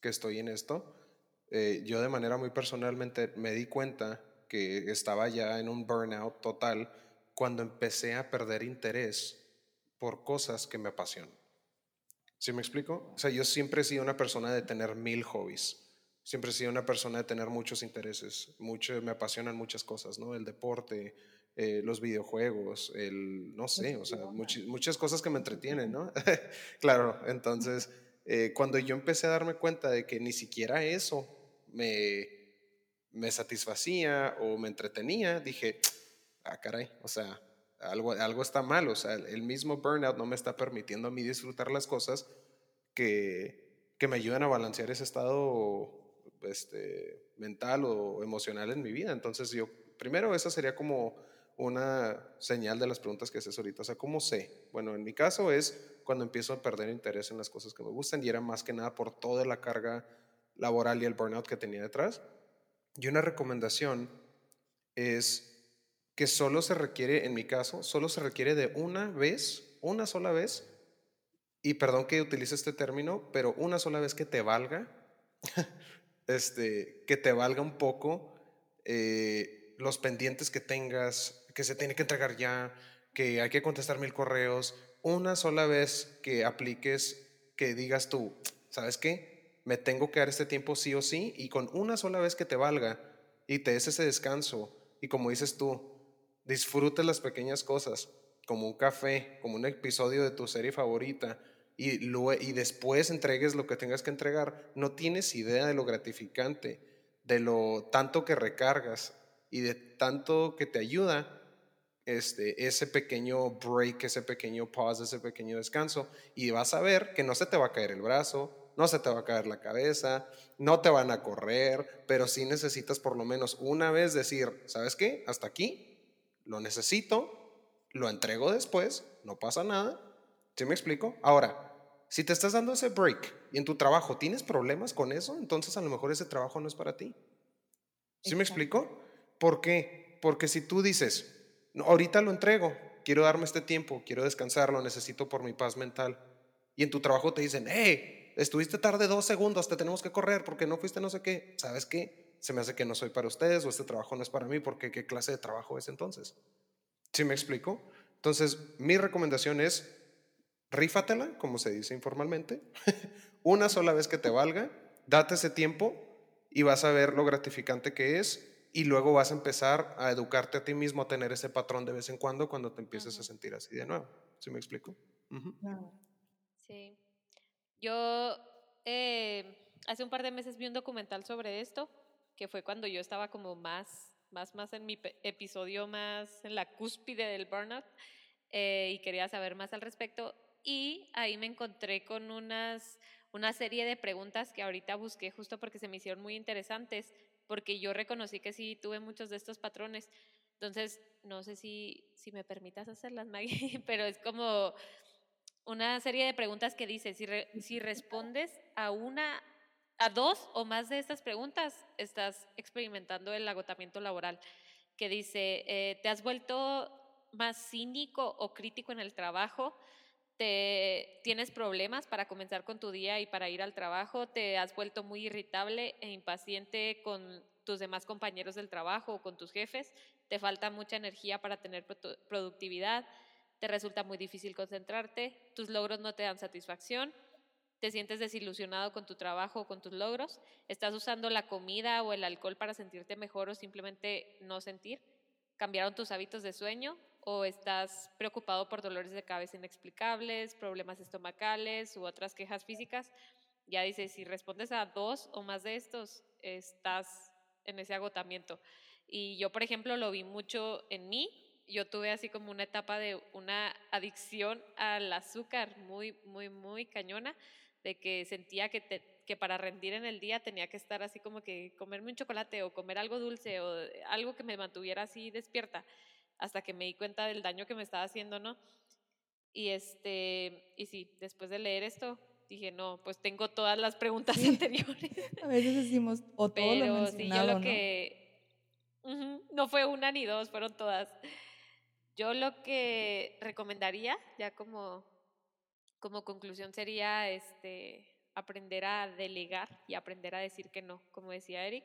que estoy en esto, eh, yo de manera muy personalmente me di cuenta que estaba ya en un burnout total cuando empecé a perder interés por cosas que me apasionan. ¿Sí me explico? O sea, yo siempre he sido una persona de tener mil hobbies. Siempre he sido una persona de tener muchos intereses. Mucho, me apasionan muchas cosas, ¿no? El deporte, eh, los videojuegos, el, no sé, o sea, muchas cosas que me entretienen, ¿no? claro, entonces, eh, cuando yo empecé a darme cuenta de que ni siquiera eso me, me satisfacía o me entretenía, dije, ah, caray, o sea, algo, algo está mal, o sea, el mismo burnout no me está permitiendo a mí disfrutar las cosas que, que me ayudan a balancear ese estado este, mental o emocional en mi vida. Entonces yo, primero, esa sería como una señal de las preguntas que haces ahorita. O sea, ¿cómo sé? Bueno, en mi caso es cuando empiezo a perder interés en las cosas que me gustan y era más que nada por toda la carga laboral y el burnout que tenía detrás. Y una recomendación es que solo se requiere, en mi caso, solo se requiere de una vez, una sola vez, y perdón que utilice este término, pero una sola vez que te valga, este, que te valga un poco eh, los pendientes que tengas, que se tiene que entregar ya, que hay que contestar mil correos, una sola vez que apliques, que digas tú, ¿sabes qué? Me tengo que dar este tiempo sí o sí, y con una sola vez que te valga y te des ese descanso, y como dices tú, disfrutes las pequeñas cosas, como un café, como un episodio de tu serie favorita, y, y después entregues lo que tengas que entregar, no tienes idea de lo gratificante, de lo tanto que recargas y de tanto que te ayuda este, ese pequeño break, ese pequeño pause, ese pequeño descanso, y vas a ver que no se te va a caer el brazo, no se te va a caer la cabeza, no te van a correr, pero sí necesitas por lo menos una vez decir, ¿sabes qué? Hasta aquí, lo necesito, lo entrego después, no pasa nada, ¿Sí me explico? Ahora, si te estás dando ese break y en tu trabajo tienes problemas con eso, entonces a lo mejor ese trabajo no es para ti. ¿Sí me explico? ¿Por qué? Porque si tú dices, ahorita lo entrego, quiero darme este tiempo, quiero descansar, lo necesito por mi paz mental, y en tu trabajo te dicen, hey, estuviste tarde dos segundos, te tenemos que correr porque no fuiste no sé qué, ¿sabes qué? Se me hace que no soy para ustedes o este trabajo no es para mí porque qué clase de trabajo es entonces. ¿Sí me explico? Entonces, mi recomendación es rífatela, como se dice informalmente, una sola vez que te valga, date ese tiempo y vas a ver lo gratificante que es y luego vas a empezar a educarte a ti mismo a tener ese patrón de vez en cuando cuando te empieces a sentir así de nuevo. ¿Sí me explico? Sí. Yo eh, hace un par de meses vi un documental sobre esto, que fue cuando yo estaba como más, más, más en mi episodio más en la cúspide del burnout eh, y quería saber más al respecto y ahí me encontré con unas, una serie de preguntas que ahorita busqué justo porque se me hicieron muy interesantes, porque yo reconocí que sí tuve muchos de estos patrones. Entonces, no sé si, si me permitas hacerlas, Maggie, pero es como una serie de preguntas que dice, si, si respondes a una, a dos o más de estas preguntas, estás experimentando el agotamiento laboral, que dice, eh, ¿te has vuelto más cínico o crítico en el trabajo? Te tienes problemas para comenzar con tu día y para ir al trabajo, te has vuelto muy irritable e impaciente con tus demás compañeros del trabajo o con tus jefes, te falta mucha energía para tener productividad, te resulta muy difícil concentrarte, tus logros no te dan satisfacción, te sientes desilusionado con tu trabajo o con tus logros, estás usando la comida o el alcohol para sentirte mejor o simplemente no sentir, cambiaron tus hábitos de sueño, o estás preocupado por dolores de cabeza inexplicables, problemas estomacales u otras quejas físicas, ya dice, si respondes a dos o más de estos, estás en ese agotamiento. Y yo, por ejemplo, lo vi mucho en mí. Yo tuve así como una etapa de una adicción al azúcar muy, muy, muy cañona, de que sentía que, que para rendir en el día tenía que estar así como que comerme un chocolate o comer algo dulce o algo que me mantuviera así despierta hasta que me di cuenta del daño que me estaba haciendo, ¿no? Y este, y sí, después de leer esto, dije, no, pues tengo todas las preguntas anteriores. A veces decimos, o todo Pero lo sí, yo lo que, no fue una ni dos, fueron todas. Yo lo que recomendaría, ya como, como conclusión, sería este, aprender a delegar y aprender a decir que no, como decía Eric.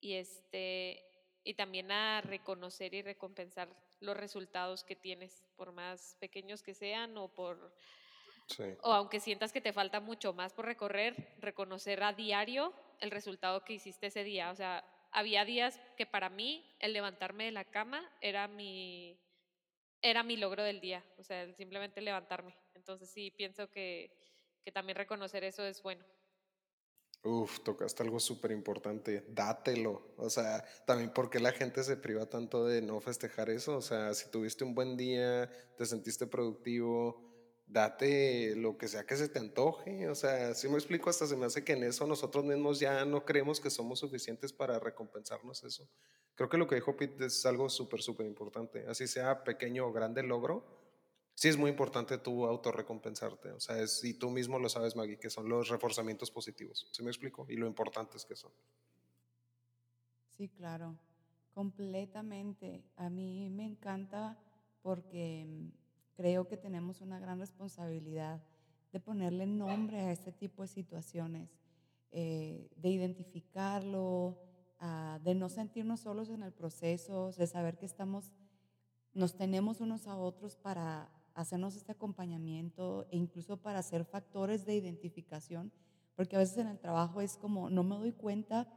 Y este, y también a reconocer y recompensar los resultados que tienes, por más pequeños que sean o por... O aunque sientas que te falta mucho más por recorrer, reconocer a diario el resultado que hiciste ese día. O sea, había días que para mí el levantarme de la cama era mi, era mi logro del día, o sea, simplemente levantarme. Entonces sí, pienso que, que también reconocer eso es bueno. Uf, tocaste algo súper importante, dátelo. O sea, también porque la gente se priva tanto de no festejar eso. O sea, si tuviste un buen día, te sentiste productivo, date lo que sea que se te antoje. O sea, si me explico, hasta se me hace que en eso nosotros mismos ya no creemos que somos suficientes para recompensarnos eso. Creo que lo que dijo Pete es algo súper, súper importante. Así sea pequeño o grande logro, sí es muy importante tú autorrecompensarte. O sea, es, y tú mismo lo sabes, Maggie, que son los reforzamientos positivos. ¿Sí me explico? Y lo importantes que son. Sí, claro, completamente. A mí me encanta porque creo que tenemos una gran responsabilidad de ponerle nombre a este tipo de situaciones, eh, de identificarlo, ah, de no sentirnos solos en el proceso, de saber que estamos, nos tenemos unos a otros para hacernos este acompañamiento e incluso para ser factores de identificación, porque a veces en el trabajo es como, no me doy cuenta,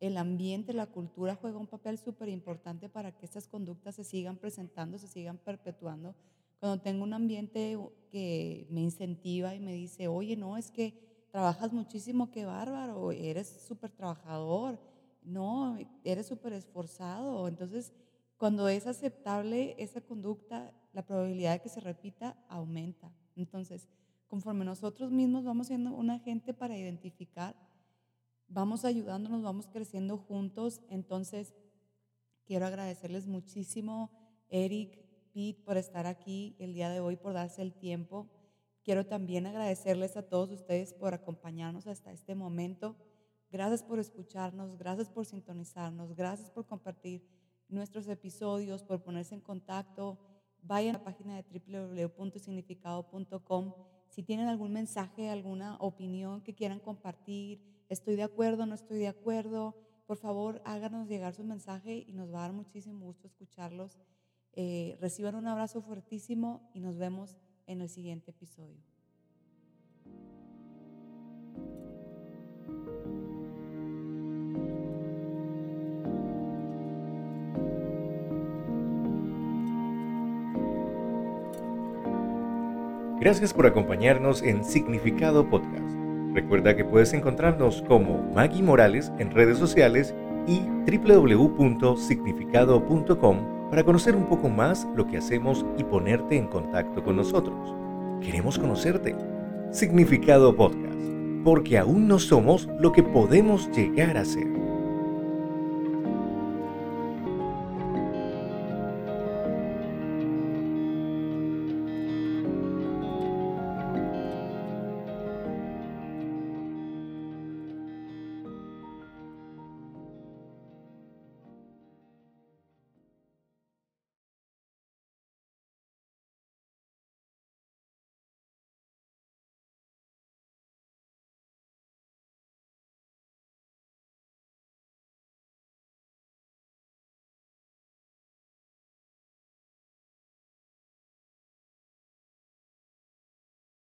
el ambiente, la cultura juega un papel súper importante para que estas conductas se sigan presentando, se sigan perpetuando, cuando tengo un ambiente que me incentiva y me dice, oye, no, es que trabajas muchísimo, qué bárbaro, eres súper trabajador, no, eres súper esforzado. Entonces, cuando es aceptable esa conducta, la probabilidad de que se repita aumenta. Entonces, conforme nosotros mismos vamos siendo un agente para identificar, vamos ayudándonos, vamos creciendo juntos. Entonces, quiero agradecerles muchísimo, Eric, por estar aquí el día de hoy, por darse el tiempo. Quiero también agradecerles a todos ustedes por acompañarnos hasta este momento. Gracias por escucharnos, gracias por sintonizarnos, gracias por compartir nuestros episodios, por ponerse en contacto. Vayan a la página de www.significado.com. Si tienen algún mensaje, alguna opinión que quieran compartir, estoy de acuerdo, no estoy de acuerdo, por favor háganos llegar su mensaje y nos va a dar muchísimo gusto escucharlos. Eh, reciban un abrazo fuertísimo y nos vemos en el siguiente episodio. Gracias por acompañarnos en Significado Podcast. Recuerda que puedes encontrarnos como Maggie Morales en redes sociales y www.significado.com para conocer un poco más lo que hacemos y ponerte en contacto con nosotros. Queremos conocerte. Significado Podcast, porque aún no somos lo que podemos llegar a ser.